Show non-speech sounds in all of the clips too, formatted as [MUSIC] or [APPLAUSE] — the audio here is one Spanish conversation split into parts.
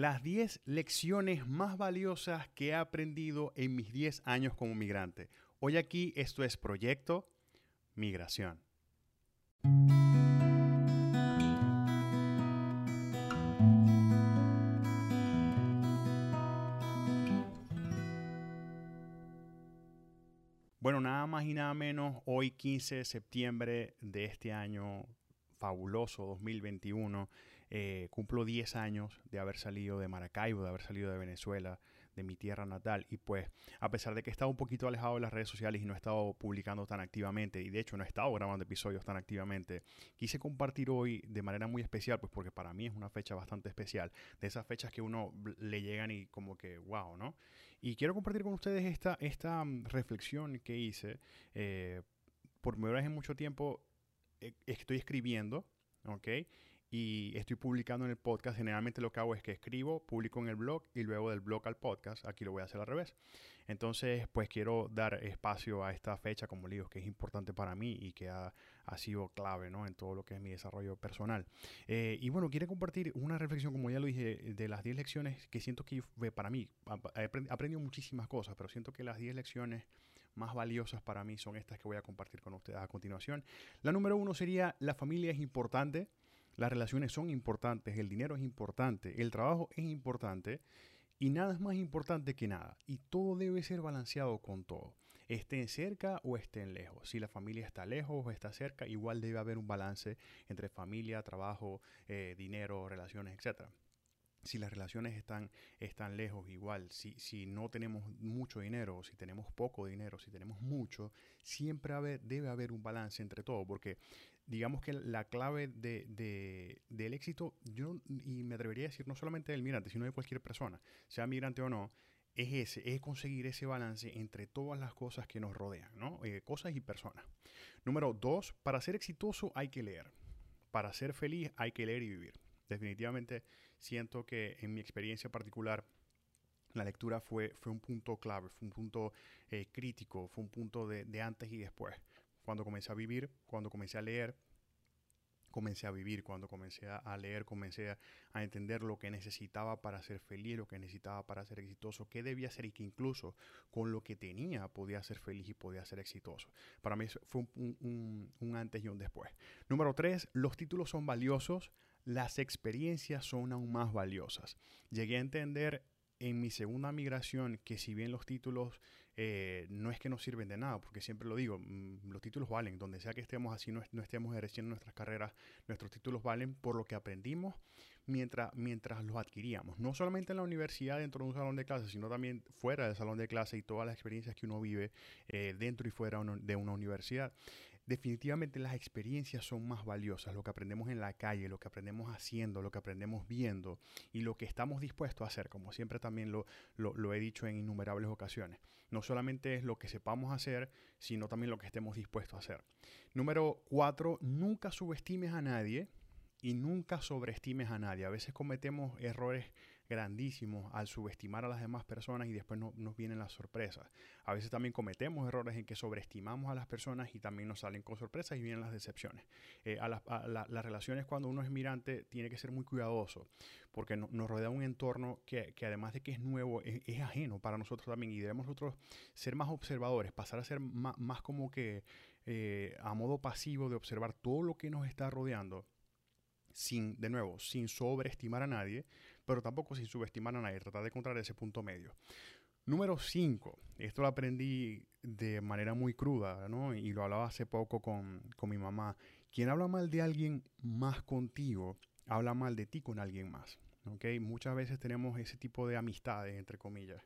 las 10 lecciones más valiosas que he aprendido en mis 10 años como migrante. Hoy aquí esto es Proyecto Migración. Bueno, nada más y nada menos, hoy 15 de septiembre de este año fabuloso 2021, eh, cumplo 10 años de haber salido de Maracaibo, de haber salido de Venezuela, de mi tierra natal. Y pues, a pesar de que he estado un poquito alejado de las redes sociales y no he estado publicando tan activamente, y de hecho no he estado grabando episodios tan activamente, quise compartir hoy de manera muy especial, pues porque para mí es una fecha bastante especial, de esas fechas que uno le llegan y como que, wow, ¿no? Y quiero compartir con ustedes esta, esta mm, reflexión que hice. Eh, por primera vez en mucho tiempo eh, estoy escribiendo, ¿ok? Y estoy publicando en el podcast. Generalmente lo que hago es que escribo, publico en el blog y luego del blog al podcast. Aquí lo voy a hacer al revés. Entonces, pues quiero dar espacio a esta fecha, como le digo, que es importante para mí y que ha, sido clave, ¿no? En todo lo que es mi desarrollo personal. Eh, y bueno, quiero compartir una reflexión, como ya lo dije, de las 10 lecciones que siento que para mí, he aprendido muchísimas cosas, pero siento que las 10 lecciones más valiosas para mí son estas que voy a compartir con ustedes a continuación. La número uno sería, la familia es importante, las relaciones son importantes, el dinero es importante, el trabajo es importante y nada es más importante que nada. Y todo debe ser balanceado con todo. Estén cerca o estén lejos. Si la familia está lejos o está cerca, igual debe haber un balance entre familia, trabajo, eh, dinero, relaciones, etcétera si las relaciones están, están lejos, igual, si, si no tenemos mucho dinero, si tenemos poco dinero, si tenemos mucho, siempre debe haber un balance entre todo, porque digamos que la clave de, del éxito, yo y me atrevería a decir no solamente del migrante, sino de cualquier persona, sea migrante o no, es ese, es conseguir ese balance entre todas las cosas que nos rodean, ¿no? Eh, cosas y personas. Número dos, para ser exitoso hay que leer. Para ser feliz hay que leer y vivir definitivamente siento que en mi experiencia particular, la lectura fue, fue un punto clave, fue un punto eh, crítico, fue un punto de, de antes y después. Cuando comencé a vivir, cuando comencé a leer, comencé a vivir, cuando comencé a leer, comencé a, entender lo que necesitaba para ser feliz, lo que necesitaba para ser exitoso, qué debía hacer y que incluso con lo que tenía podía ser feliz y podía ser exitoso. Para mí fue un, un antes y un después. Número tres, los títulos son valiosos, las experiencias son aún más valiosas. Llegué a entender en mi segunda migración que si bien los títulos eh, no es que nos sirven de nada, porque siempre lo digo, mm, los títulos valen, donde sea que estemos así, no, estemos ejerciendo nuestras carreras, nuestros títulos valen por lo que aprendimos mientras, mientras los adquiríamos. No solamente en la universidad dentro de un salón de clase, sino también fuera del salón de clase y todas las experiencias que uno vive eh, dentro y fuera de una universidad definitivamente las experiencias son más valiosas, lo que aprendemos en la calle, lo que aprendemos haciendo, lo que aprendemos viendo y lo que estamos dispuestos a hacer, como siempre también lo, he dicho en innumerables ocasiones. No solamente es lo que sepamos hacer, sino también lo que estemos dispuestos a hacer. Número cuatro, nunca subestimes a nadie y nunca sobreestimes a nadie. A veces cometemos errores grandísimos al subestimar a las demás personas y después no, nos vienen las sorpresas. A veces también cometemos errores en que sobreestimamos a las personas y también nos salen con sorpresas y vienen las decepciones. Eh, a, las relaciones cuando uno es mirante tiene que ser muy cuidadoso porque nos rodea un entorno que, además de que es nuevo, es, ajeno para nosotros también y debemos nosotros ser más observadores, pasar a ser más, como que eh, a modo pasivo de observar todo lo que nos está rodeando sin, de nuevo, sin sobreestimar a nadie, pero tampoco sin subestimar a nadie, tratar de encontrar ese punto medio. Número 5, esto lo aprendí de manera muy cruda. Y lo hablaba hace poco con, con mi mamá. Quien habla mal de alguien más contigo, habla mal de ti con alguien más. ¿ok? Muchas veces tenemos ese tipo de amistades, entre comillas,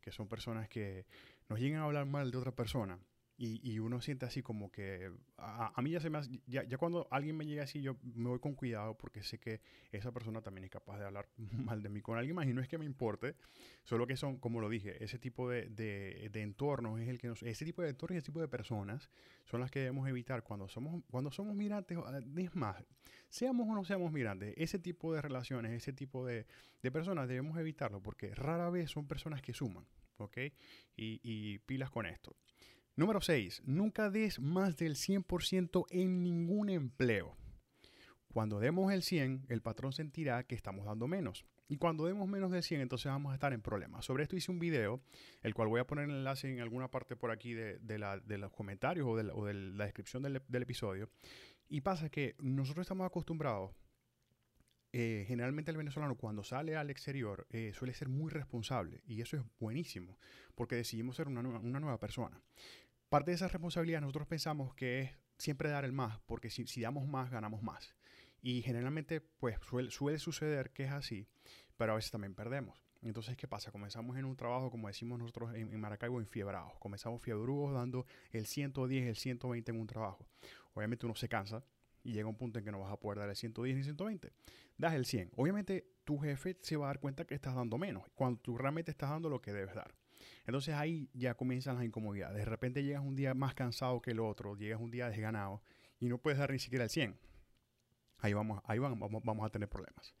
que son personas que nos llegan a hablar mal de otra persona y, y, uno siente así como que a, a mí ya se me hace, ya, ya, cuando alguien me llega así yo me voy con cuidado porque sé que esa persona también es capaz de hablar [LAUGHS] mal de mí con alguien más y no es que me importe, solo que son, como lo dije, ese tipo de, de, de entornos es el que nos, ese tipo de entornos y ese tipo de personas son las que debemos evitar cuando somos, cuando somos migrantes, es más, seamos o no seamos migrantes, ese tipo de relaciones, ese tipo de, de personas debemos evitarlo porque rara vez son personas que suman, ¿ok? Y, y pilas con esto. Número 6. Nunca des más del 100% en ningún empleo. Cuando demos el 100, el patrón sentirá que estamos dando menos. Y cuando demos menos del 100, entonces vamos a estar en problemas. Sobre esto hice un video, el cual voy a poner el enlace en alguna parte por aquí de, los comentarios o de la, descripción del, episodio. Y pasa que nosotros estamos acostumbrados eh, generalmente el venezolano cuando sale al exterior eh, suele ser muy responsable y eso es buenísimo porque decidimos ser una nueva persona. Parte de esa responsabilidad nosotros pensamos que es siempre dar el más porque si, damos más ganamos más. Y generalmente, pues suele, suceder que es así, pero a veces también perdemos. Entonces, ¿qué pasa? Comenzamos en un trabajo, como decimos nosotros en, en Maracaibo, enfiebrados. Comenzamos fiebrudos dando el 110, el 120 en un trabajo. Obviamente uno se cansa y llega un punto en que no vas a poder dar el 110 ni 120. Das el 100. Obviamente tu jefe se va a dar cuenta que estás dando menos, cuando tú realmente estás dando lo que debes dar. Entonces ahí ya comienzan las incomodidades. De repente llegas un día más cansado que el otro, llegas un día desganado y no puedes dar ni siquiera el 100 ahí vamos, ahí vamos, vamos a tener problemas.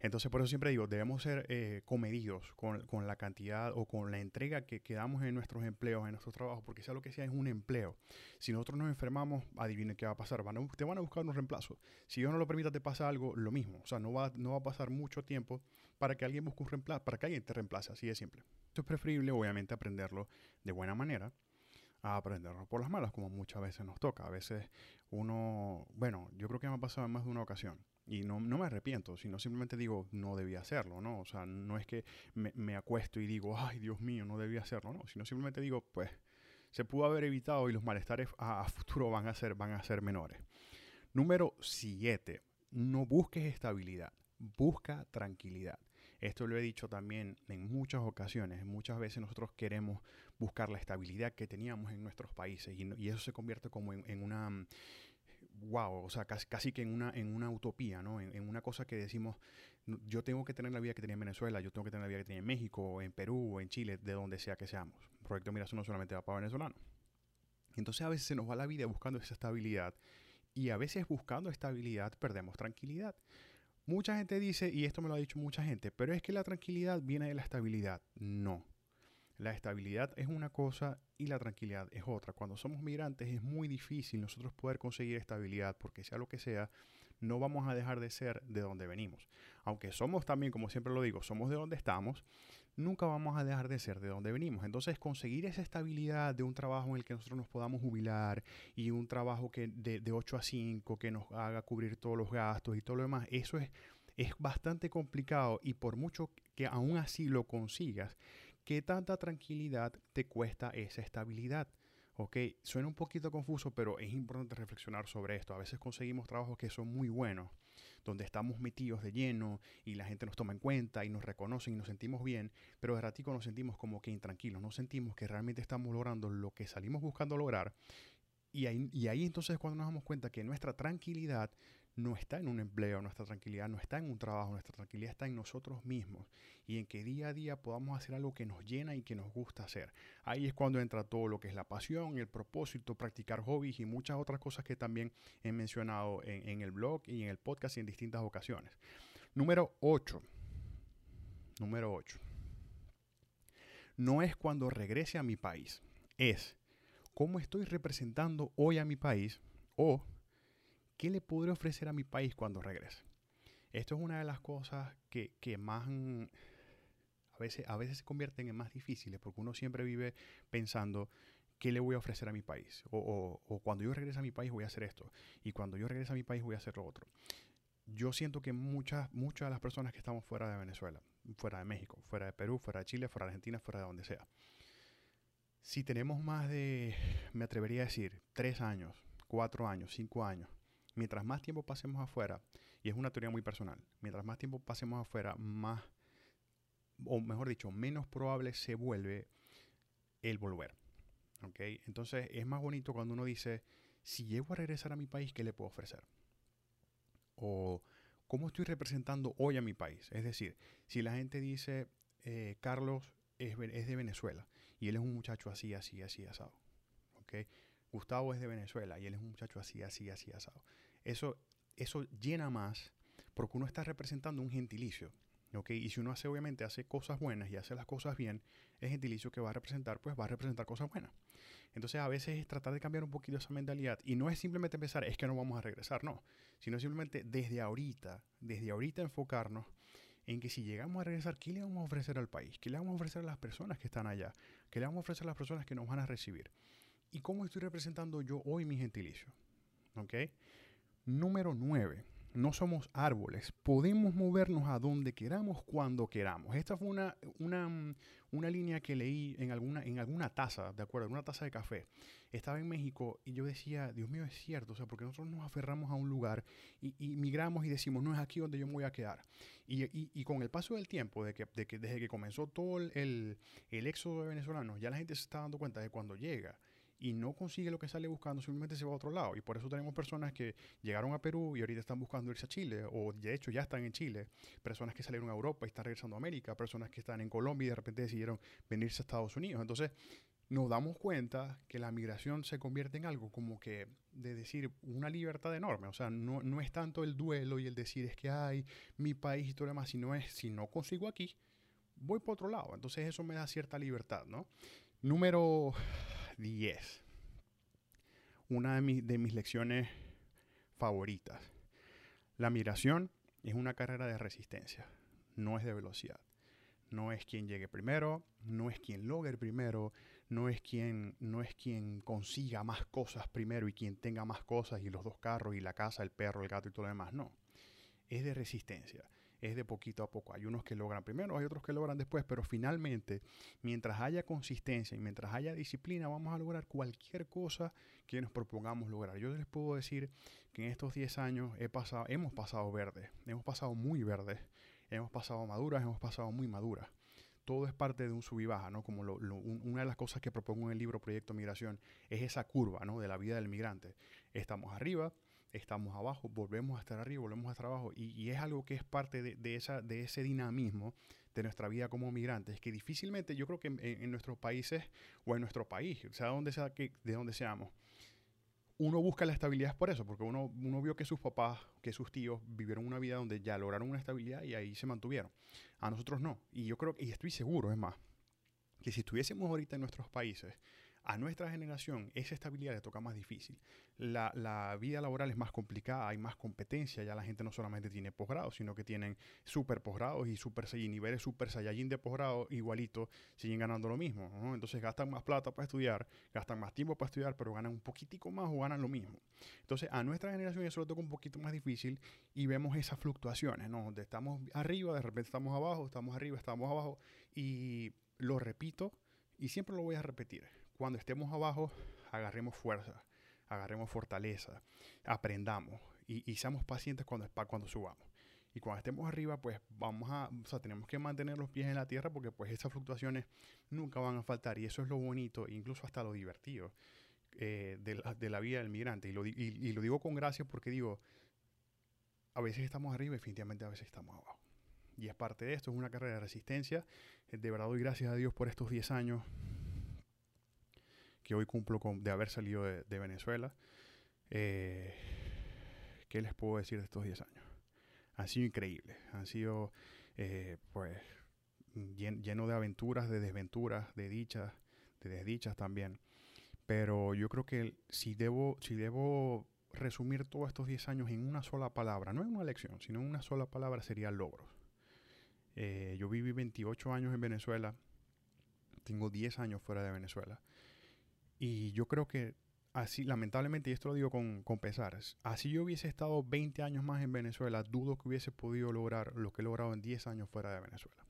Entonces, por eso siempre digo, debemos ser eh, comedidos con, con, la cantidad o con la entrega que, quedamos en nuestros empleos, en nuestros trabajos, porque sea lo que sea, es un empleo. Si nosotros nos enfermamos, adivinen qué va a pasar. Van a, te van a buscar un reemplazo. Si Dios no lo permita, te pasa algo, lo mismo. O sea, no va, no va a pasar mucho tiempo para que alguien busque un para que alguien te reemplace. Así de simple. Esto es preferible, obviamente, aprenderlo de buena manera a aprenderlo por las malas, como muchas veces nos toca. A veces uno, bueno, yo creo que me ha pasado en más de una ocasión. Y no, no me arrepiento, sino simplemente digo, no debía hacerlo, ¿no? O sea, no es que me, me acuesto y digo, ay, Dios mío, no debía hacerlo, no. Sino simplemente digo, pues, se pudo haber evitado y los malestares a, a futuro van a, ser, van a ser menores. Número 7. No busques estabilidad, busca tranquilidad. Esto lo he dicho también en muchas ocasiones. Muchas veces nosotros queremos buscar la estabilidad que teníamos en nuestros países y, eso se convierte como en, una wow, o sea, casi, que en una, en una utopía, ¿no? En, una cosa que decimos, yo tengo que tener la vida que tenía en Venezuela, yo tengo que tener la vida que tenía en México, en Perú, o en Chile, de donde sea que seamos. Proyecto Mira, no solamente va para venezolanos. Entonces a veces se nos va la vida buscando esa estabilidad y a veces buscando estabilidad perdemos tranquilidad. Mucha gente dice, y esto me lo ha dicho mucha gente, pero es que la tranquilidad viene de la estabilidad. No. La estabilidad es una cosa y la tranquilidad es otra. Cuando somos migrantes es muy difícil nosotros poder conseguir estabilidad porque sea lo que sea, no vamos a dejar de ser de donde venimos. Aunque somos también, como siempre lo digo, somos de donde estamos, nunca vamos a dejar de ser de donde venimos. Entonces, conseguir esa estabilidad de un trabajo en el que nosotros nos podamos jubilar y un trabajo que de, de 8 a 5 que nos haga cubrir todos los gastos y todo lo demás, eso es, es bastante complicado y por mucho que aún así lo consigas, ¿qué tanta tranquilidad te cuesta esa estabilidad? Ok, suena un poquito confuso, pero es importante reflexionar sobre esto. A veces conseguimos trabajos que son muy buenos, donde estamos metidos de lleno y la gente nos toma en cuenta y nos reconoce y nos sentimos bien, pero de ratico nos sentimos como que intranquilos, no sentimos que realmente estamos logrando lo que salimos buscando lograr. Y ahí, y ahí entonces cuando nos damos cuenta que nuestra tranquilidad no está en un empleo, nuestra tranquilidad no está en un trabajo, nuestra tranquilidad está en nosotros mismos y en que día a día podamos hacer algo que nos llena y que nos gusta hacer. Ahí es cuando entra todo lo que es la pasión, el propósito, practicar hobbies y muchas otras cosas que también he mencionado en, el blog y en el podcast y en distintas ocasiones. Número 8. Número 8. No es cuando regrese a mi país, es cómo estoy representando hoy a mi país o ¿qué le podré ofrecer a mi país cuando regrese? Esto es una de las cosas que, más a veces, a veces se convierten en más difíciles porque uno siempre vive pensando qué le voy a ofrecer a mi país o, cuando yo regrese a mi país voy a hacer esto y cuando yo regrese a mi país voy a hacer lo otro. Yo siento que muchas, muchas de las personas que estamos fuera de Venezuela, fuera de México, fuera de Perú, fuera de Chile, fuera de Argentina, fuera de donde sea, si tenemos más de, me atrevería a decir, tres años, cuatro años, cinco años, mientras más tiempo pasemos afuera, y es una teoría muy personal, mientras más tiempo pasemos afuera, más, o mejor dicho, menos probable se vuelve el volver. ¿okay? Entonces es más bonito cuando uno dice, si llego a regresar a mi país, ¿qué le puedo ofrecer? O cómo estoy representando hoy a mi país. Es decir, si la gente dice, eh, Carlos es, es, de Venezuela y él es un muchacho así, así, así, asado. ¿okay? Gustavo es de Venezuela y él es un muchacho así, así, así, asado eso, eso llena más porque uno está representando un gentilicio. ¿okay? Y si uno hace, obviamente, hace cosas buenas y hace las cosas bien, el gentilicio que va a representar, pues va a representar cosas buenas. Entonces, a veces es tratar de cambiar un poquito esa mentalidad. Y no es simplemente pensar, es que no vamos a regresar, no. Sino simplemente desde ahorita, desde ahorita enfocarnos en que si llegamos a regresar, ¿qué le vamos a ofrecer al país? ¿Qué le vamos a ofrecer a las personas que están allá? ¿Qué le vamos a ofrecer a las personas que nos van a recibir? ¿Y cómo estoy representando yo hoy mi gentilicio? ¿Ok? Número 9 no somos árboles, podemos movernos a donde queramos cuando queramos. Esta fue una, una, una, línea que leí en alguna, en alguna taza, ¿de acuerdo? En una taza de café. Estaba en México y yo decía, Dios mío, es cierto, o sea, porque nosotros nos aferramos a un lugar y, migramos y decimos, no es aquí donde yo me voy a quedar. Y, y, con el paso del tiempo, de que, de que, desde que comenzó todo el, el éxodo de venezolanos, ya la gente se está dando cuenta de cuando llega y no consigue lo que sale buscando, simplemente se va a otro lado. Y por eso tenemos personas que llegaron a Perú y ahorita están buscando irse a Chile, o de hecho ya están en Chile, personas que salieron a Europa y están regresando a América, personas que están en Colombia y de repente decidieron venirse a Estados Unidos. Entonces, nos damos cuenta que la migración se convierte en algo como que de decir una libertad enorme. O sea, no, no es tanto el duelo y el decir es que hay mi país y todo lo demás, sino es si no consigo aquí, voy por otro lado. Entonces eso me da cierta libertad, ¿no? Número 10. Una de, de mis lecciones favoritas. La migración es una carrera de resistencia, no es de velocidad. No es quien llegue primero, no es quien logre primero, no es quien, no es quien consiga más cosas primero y quien tenga más cosas y los dos carros y la casa, el perro, el gato y todo lo demás. No. Es de resistencia es de poquito a poco. Hay unos que logran primero, hay otros que logran después, pero finalmente, mientras haya consistencia y mientras haya disciplina, vamos a lograr cualquier cosa que nos propongamos lograr. Yo les puedo decir que en estos 10 años he pasado, hemos pasado verde, hemos pasado muy verde, hemos pasado maduras, hemos pasado muy maduras. Todo es parte de un sub y baja, ¿no? Como una de las cosas que propongo en el libro Proyecto Migración es esa curva, ¿no? De la vida del migrante. Estamos arriba, estamos abajo, volvemos a estar arriba, volvemos a estar abajo. Y, es algo que es parte de, esa, de ese dinamismo de nuestra vida como migrantes, que difícilmente yo creo que en, nuestros países o en nuestro país, sea donde sea que, de donde seamos, uno busca la estabilidad por eso, porque uno, uno vio que sus papás, que sus tíos vivieron una vida donde ya lograron una estabilidad y ahí se mantuvieron. A nosotros no. Y yo creo, y estoy seguro, es más, que si estuviésemos ahorita en nuestros países, a nuestra generación esa estabilidad le toca más difícil. La, vida laboral es más complicada, hay más competencia, ya la gente no solamente tiene posgrado, sino que tienen super posgrados y super y niveles super saiyajin de posgrado igualito, siguen ganando lo mismo. Entonces gastan más plata para estudiar, gastan más tiempo para estudiar, pero ganan un poquitico más o ganan lo mismo. Entonces a nuestra generación eso le toca un poquito más difícil y vemos esas fluctuaciones, ¿no? Donde estamos arriba, de repente estamos abajo, estamos arriba, estamos abajo y lo repito y siempre lo voy a repetir cuando estemos abajo, agarremos fuerza, agarremos fortaleza, aprendamos y, seamos pacientes cuando, cuando subamos. Y cuando estemos arriba, pues vamos a, o sea, tenemos que mantener los pies en la tierra porque pues esas fluctuaciones nunca van a faltar y eso es lo bonito, incluso hasta lo divertido eh, de, la, de, la, vida del migrante. Y lo, y lo digo con gracia porque digo, a veces estamos arriba y definitivamente a veces estamos abajo. Y es parte de esto, es una carrera de resistencia. De verdad doy gracias a Dios por estos 10 años que hoy cumplo de haber salido de, Venezuela. Eh, ¿Qué les puedo decir de estos 10 años? Han sido increíbles, han sido eh, pues lleno de aventuras, de desventuras, de dichas, de desdichas también. Pero yo creo que si debo, si debo resumir todos estos 10 años en una sola palabra, no en una lección, sino en una sola palabra, sería logros. Eh, yo viví 28 años en Venezuela, tengo 10 años fuera de Venezuela. Y yo creo que así, lamentablemente, y esto lo digo con, con pesar, así yo hubiese estado 20 años más en Venezuela, dudo que hubiese podido lograr lo que he logrado en 10 años fuera de Venezuela.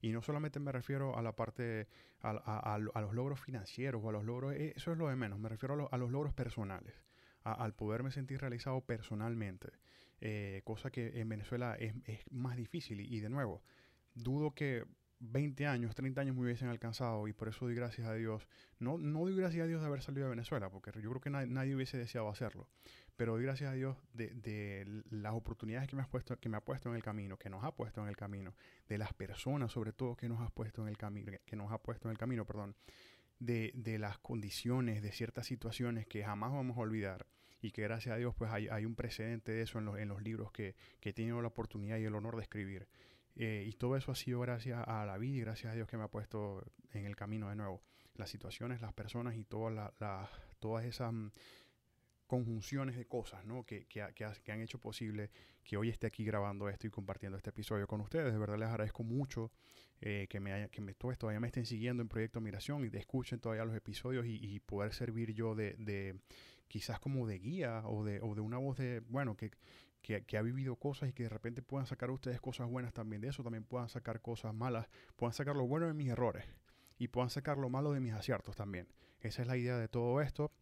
Y no solamente me refiero a la parte, a, a, a, los logros financieros o a los logros, eh, eso es lo de menos, me refiero a, los logros personales, al poderme sentir realizado personalmente, eh, cosa que en Venezuela es, es más difícil. Y, y, de nuevo, dudo que 20 años, 30 años me hubiesen alcanzado y por eso doy gracias a Dios. No, no doy gracias a Dios de haber salido de Venezuela, porque yo creo que nadie, hubiese deseado hacerlo, pero doy gracias a Dios de, las oportunidades que me, has puesto, que me ha puesto en el camino, que nos ha puesto en el camino, de las personas sobre todo que nos ha puesto en el camino, que nos ha puesto en el camino, perdón, de, las condiciones, de ciertas situaciones que jamás vamos a olvidar y que gracias a Dios pues hay, un precedente de eso en los, en los libros que, que he tenido la oportunidad y el honor de escribir. Eh, y todo eso ha sido gracias a la vida y gracias a Dios que me ha puesto en el camino de nuevo. Las situaciones, las personas y todas, todas esas mm, conjunciones de cosas ¿no? que, que, que, han hecho posible que hoy esté aquí grabando esto y compartiendo este episodio con ustedes. De verdad les agradezco mucho eh, que, me haya, que me, todavía me estén siguiendo en Proyecto Migración y escuchen todavía los episodios y, poder servir yo de, de, quizás como de guía o de, o de una voz de, bueno, que, que, ha vivido cosas y que de repente puedan sacar ustedes cosas buenas también de eso, también puedan sacar cosas malas, puedan sacar lo bueno de mis errores y puedan sacar lo malo de mis aciertos también. Esa es la idea de todo esto.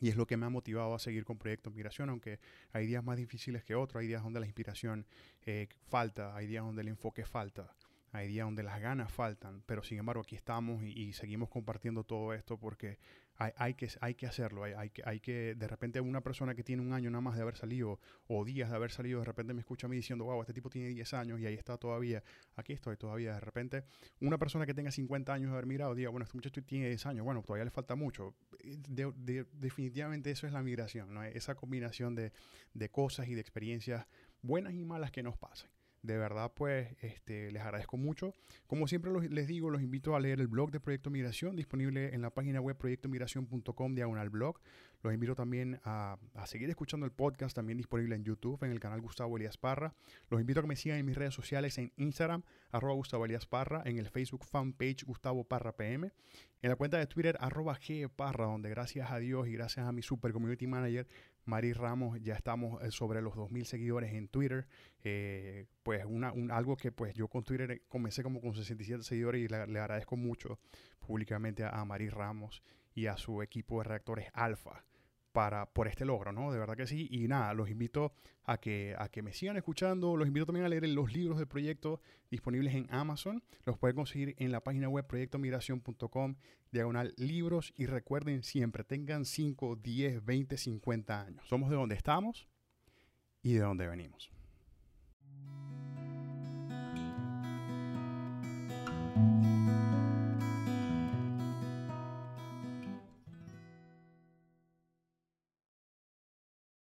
Y es lo que me ha motivado a seguir con Proyecto Migración, aunque hay días más difíciles que otros, hay días donde la inspiración eh, falta, hay días donde el enfoque falta hay días donde las ganas faltan, pero sin embargo aquí estamos y, seguimos compartiendo todo esto porque hay, que, hay que hacerlo, hay, hay, que, hay que, de repente una persona que tiene un año nada más de haber salido o días de haber salido, de repente me escucha a mí diciendo, wow, este tipo tiene 10 años y ahí está todavía, aquí estoy todavía, de repente una persona que tenga 50 años de haber mirado, diga, bueno, este muchacho tiene 10 años, bueno, todavía le falta mucho. definitivamente eso es la migración, ¿no? esa combinación de, de cosas y de experiencias buenas y malas que nos pasan. De verdad, pues este, les agradezco mucho. Como siempre les digo, los invito a leer el blog de Proyecto Migración, disponible en la página web proyectomigración.com diagonal blog. Los invito también a, seguir escuchando el podcast, también disponible en YouTube, en el canal Gustavo Elías Parra. Los invito a que me sigan en mis redes sociales en Instagram, arroba Gustavo Elías Parra, en el Facebook fanpage Gustavo Parra PM, en la cuenta de Twitter, arroba G Parra, donde gracias a Dios y gracias a mi super community manager, Mari Ramos, ya estamos eh, sobre los 2.000 seguidores en Twitter. Eh, pues una, algo que pues yo con Twitter eh, comencé como con 67 seguidores y le, agradezco mucho públicamente a, a Mari Ramos y a su equipo de reactores Alfa para, por este logro, ¿no? De verdad que sí. Y nada, los invito a que, a que me sigan escuchando. Los invito también a leer los libros del proyecto disponibles en Amazon. Los pueden conseguir en la página web proyectomigración.com, diagonal libros. Y recuerden siempre, tengan 5, 10, 20, 50 años. Somos de donde estamos y de donde venimos.